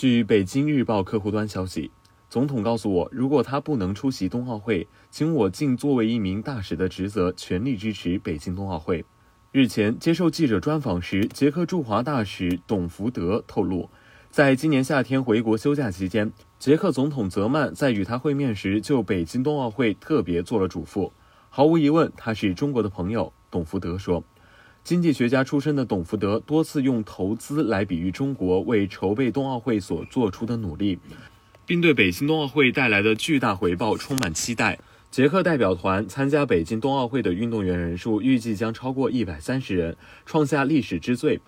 据北京日报客户端消息，总统告诉我，如果他不能出席冬奥会，请我尽作为一名大使的职责，全力支持北京冬奥会。日前接受记者专访时，捷克驻华大使董福德透露，在今年夏天回国休假期间，捷克总统泽曼在与他会面时，就北京冬奥会特别做了嘱咐。毫无疑问，他是中国的朋友。董福德说。经济学家出身的董福德多次用投资来比喻中国为筹备冬奥会所做出的努力，并对北京冬奥会带来的巨大回报充满期待。捷克代表团参加北京冬奥会的运动员人数预计将超过一百三十人，创下历史之最。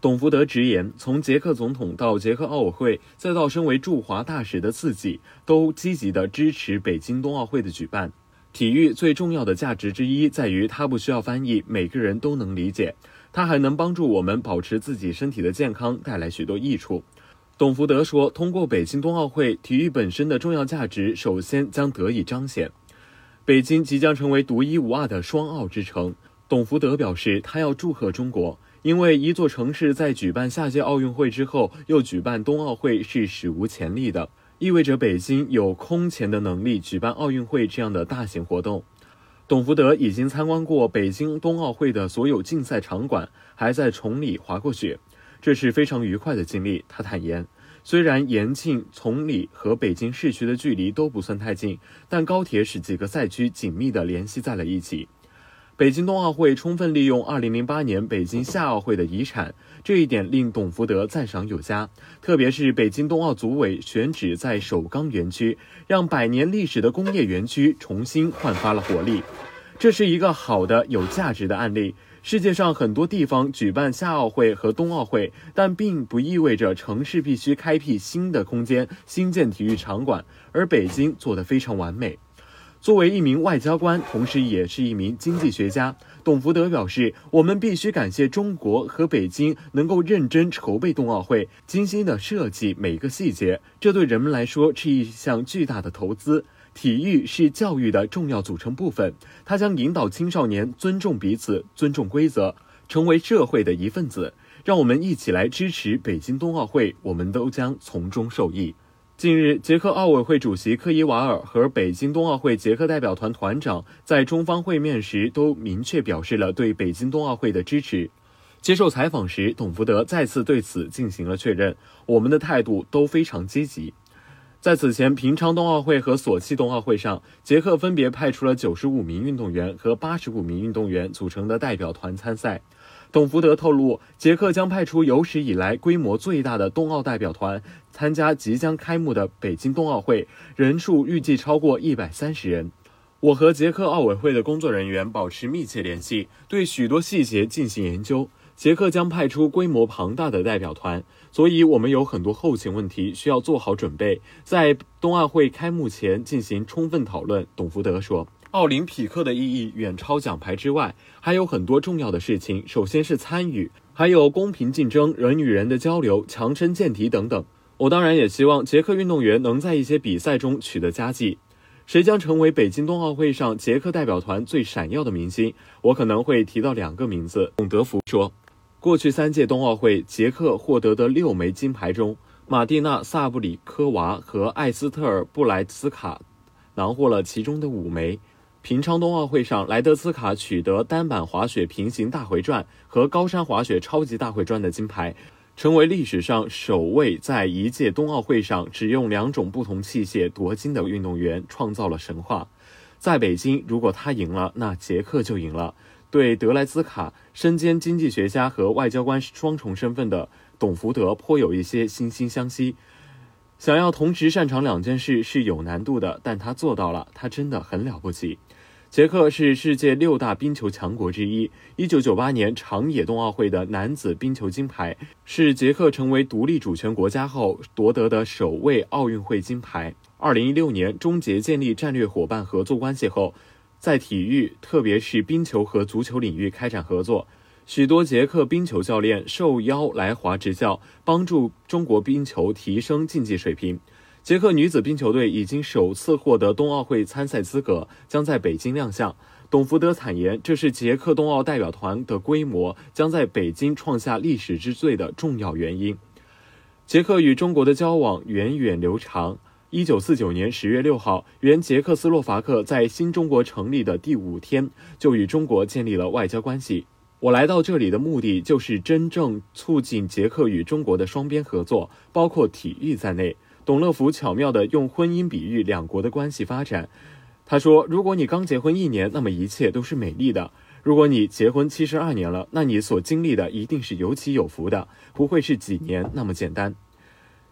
董福德直言，从捷克总统到捷克奥委会，再到身为驻华大使的自己，都积极地支持北京冬奥会的举办。体育最重要的价值之一在于，它不需要翻译，每个人都能理解。它还能帮助我们保持自己身体的健康，带来许多益处。董福德说：“通过北京冬奥会，体育本身的重要价值首先将得以彰显。北京即将成为独一无二的双奥之城。”董福德表示，他要祝贺中国，因为一座城市在举办下届奥运会之后又举办冬奥会是史无前例的。意味着北京有空前的能力举办奥运会这样的大型活动。董福德已经参观过北京冬奥会的所有竞赛场馆，还在崇礼滑过雪，这是非常愉快的经历。他坦言，虽然延庆、崇礼和北京市区的距离都不算太近，但高铁使几个赛区紧密地联系在了一起。北京冬奥会充分利用2008年北京夏奥会的遗产，这一点令董福德赞赏有加。特别是北京冬奥组委选址在首钢园区，让百年历史的工业园区重新焕发了活力。这是一个好的、有价值的案例。世界上很多地方举办夏奥会和冬奥会，但并不意味着城市必须开辟新的空间、新建体育场馆，而北京做得非常完美。作为一名外交官，同时也是一名经济学家，董福德表示：“我们必须感谢中国和北京能够认真筹备冬奥会，精心的设计每个细节。这对人们来说是一项巨大的投资。体育是教育的重要组成部分，它将引导青少年尊重彼此、尊重规则，成为社会的一份子。让我们一起来支持北京冬奥会，我们都将从中受益。”近日，捷克奥委会主席科伊瓦尔和北京冬奥会捷克代表团团长在中方会面时，都明确表示了对北京冬奥会的支持。接受采访时，董福德再次对此进行了确认：“我们的态度都非常积极。”在此前平昌冬奥会和索契冬奥会上，捷克分别派出了九十五名运动员和八十五名运动员组成的代表团参赛。董福德透露，捷克将派出有史以来规模最大的冬奥代表团参加即将开幕的北京冬奥会，人数预计超过一百三十人。我和捷克奥委会的工作人员保持密切联系，对许多细节进行研究。捷克将派出规模庞大的代表团，所以我们有很多后勤问题需要做好准备，在冬奥会开幕前进行充分讨论。董福德说。奥林匹克的意义远超奖牌之外，还有很多重要的事情。首先是参与，还有公平竞争、人与人的交流、强身健体等等。我当然也希望捷克运动员能在一些比赛中取得佳绩。谁将成为北京冬奥会上捷克代表团最闪耀的明星？我可能会提到两个名字。孔德福说，过去三届冬奥会，捷克获得的六枚金牌中，马蒂娜·萨布里科娃和艾斯特尔·布莱斯卡囊获了其中的五枚。平昌冬奥会上，莱德兹卡取得单板滑雪平行大回转和高山滑雪超级大回转的金牌，成为历史上首位在一届冬奥会上只用两种不同器械夺金的运动员，创造了神话。在北京，如果他赢了，那捷克就赢了。对德莱兹卡身兼经济学家和外交官双重身份的董福德颇有一些惺惺相惜。想要同时擅长两件事是有难度的，但他做到了，他真的很了不起。捷克是世界六大冰球强国之一。1998年长野冬奥会的男子冰球金牌是捷克成为独立主权国家后夺得的首位奥运会金牌。2016年终结建立战略伙伴合作关系后，在体育，特别是冰球和足球领域开展合作。许多捷克冰球教练受邀来华执教，帮助中国冰球提升竞技水平。捷克女子冰球队已经首次获得冬奥会参赛资格，将在北京亮相。董福德坦言，这是捷克冬奥代表团的规模将在北京创下历史之最的重要原因。捷克与中国的交往源远流长。一九四九年十月六号，原捷克斯洛伐克在新中国成立的第五天，就与中国建立了外交关系。我来到这里的目的，就是真正促进捷克与中国的双边合作，包括体育在内。董乐福巧妙地用婚姻比喻两国的关系发展。他说：“如果你刚结婚一年，那么一切都是美丽的；如果你结婚七十二年了，那你所经历的一定是有起有伏的，不会是几年那么简单。”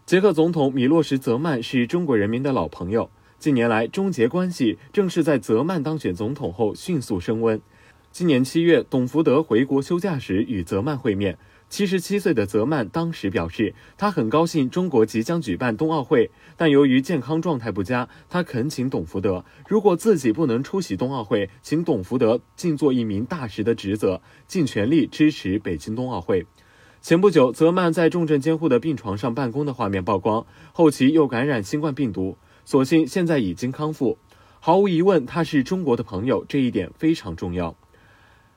捷克总统米洛什·泽曼是中国人民的老朋友。近年来，中捷关系正是在泽曼当选总统后迅速升温。今年七月，董福德回国休假时与泽曼会面。七十七岁的泽曼当时表示，他很高兴中国即将举办冬奥会，但由于健康状态不佳，他恳请董福德，如果自己不能出席冬奥会，请董福德尽做一名大使的职责，尽全力支持北京冬奥会。前不久，泽曼在重症监护的病床上办公的画面曝光，后期又感染新冠病毒，所幸现在已经康复。毫无疑问，他是中国的朋友，这一点非常重要。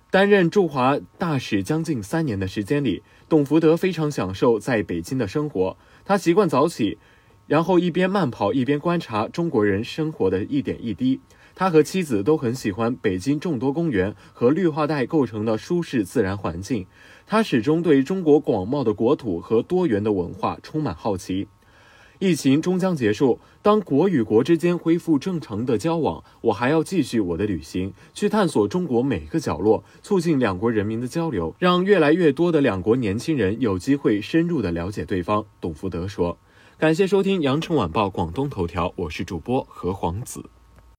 担任驻华大使将近三年的时间里，董福德非常享受在北京的生活。他习惯早起，然后一边慢跑一边观察中国人生活的一点一滴。他和妻子都很喜欢北京众多公园和绿化带构成的舒适自然环境。他始终对中国广袤的国土和多元的文化充满好奇。疫情终将结束，当国与国之间恢复正常的交往，我还要继续我的旅行，去探索中国每个角落，促进两国人民的交流，让越来越多的两国年轻人有机会深入的了解对方。董福德说：“感谢收听羊城晚报广东头条，我是主播何黄子。”